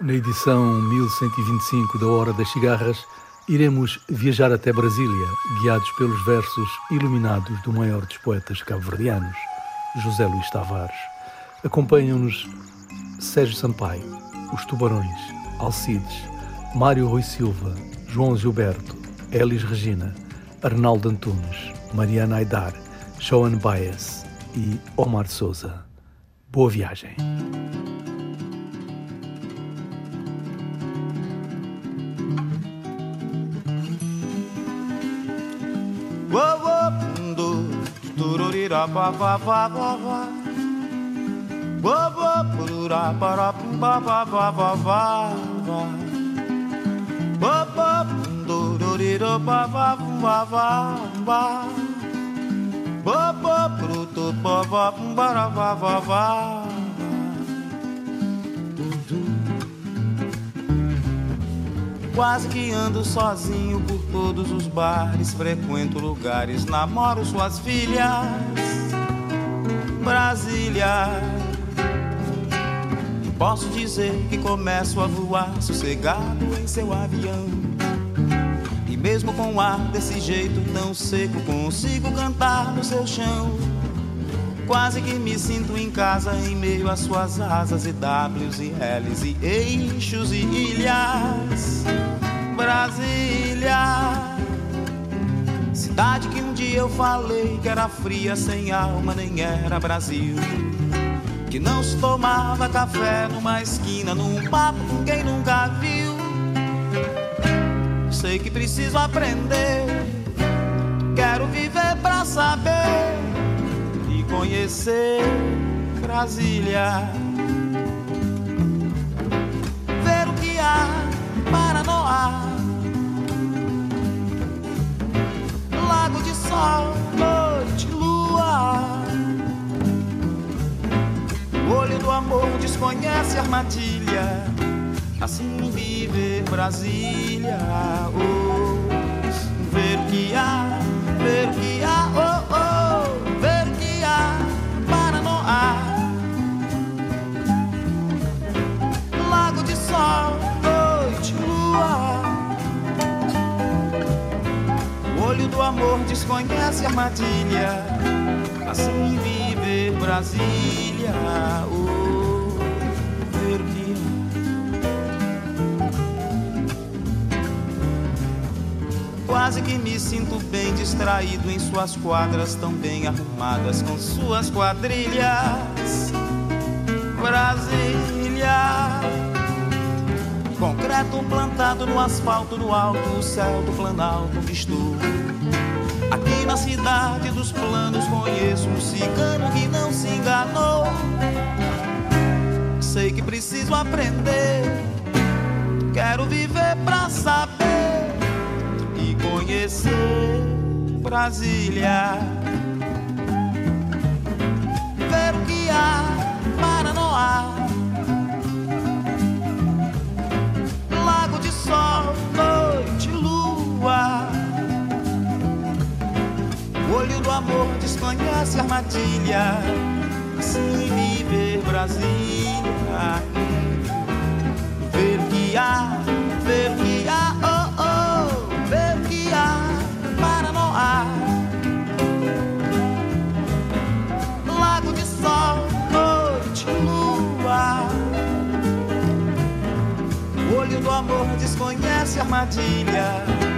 Na edição 1125 da Hora das Cigarras, iremos viajar até Brasília, guiados pelos versos iluminados do maior dos poetas cabo-verdianos, José Luís Tavares. Acompanham-nos Sérgio Sampaio, Os Tubarões, Alcides, Mário Rui Silva, João Gilberto, Elis Regina, Arnaldo Antunes, Mariana Aidar, Joan Baez e Omar Souza. Boa viagem! Whoa, whoa, do, do, do, dee, da, ba, ba, ba, ba, ba. Whoa, whoa, do, da, ba, da, ba, ba, ba, ba, ba, ba. Whoa, whoa, do, do, dee, da, ba, ba, ba, ba, ba. Whoa, whoa, do, do, ba, ba, ba, ba, ba, ba, ba. Quase que ando sozinho por todos os bares, frequento lugares, namoro suas filhas. Brasília. Posso dizer que começo a voar sossegado em seu avião. E mesmo com o ar desse jeito tão seco, consigo cantar no seu chão. Quase que me sinto em casa em meio às suas asas e Ws e Ls e eixos e ilhas. Brasília, cidade que um dia eu falei que era fria, sem alma, nem era Brasil. Que não se tomava café numa esquina, num papo com quem nunca viu. Sei que preciso aprender, quero viver pra saber conhecer Brasília. Ver o que há para Noá. Lago de sol, noite, lua. O olho do amor desconhece armadilha. Assim viver Brasília. Oh, ver o que há, ver o que sol, noite, lua. O olho do amor desconhece armadilha. Assim viver Brasília. Quase que me sinto bem distraído em suas quadras tão bem arrumadas com suas quadrilhas. Brasília. Concreto plantado no asfalto no alto, céu do planalto visto. Aqui na cidade dos planos conheço um cigano que não se enganou. Sei que preciso aprender, quero viver pra saber conhecer Brasília. Desconhece armadilha. Assim viver Brasília. Ver o que há, ver o que há. Oh, oh ver o que há para Noá. Lago de sol, noite, lua. O olho do amor desconhece armadilha.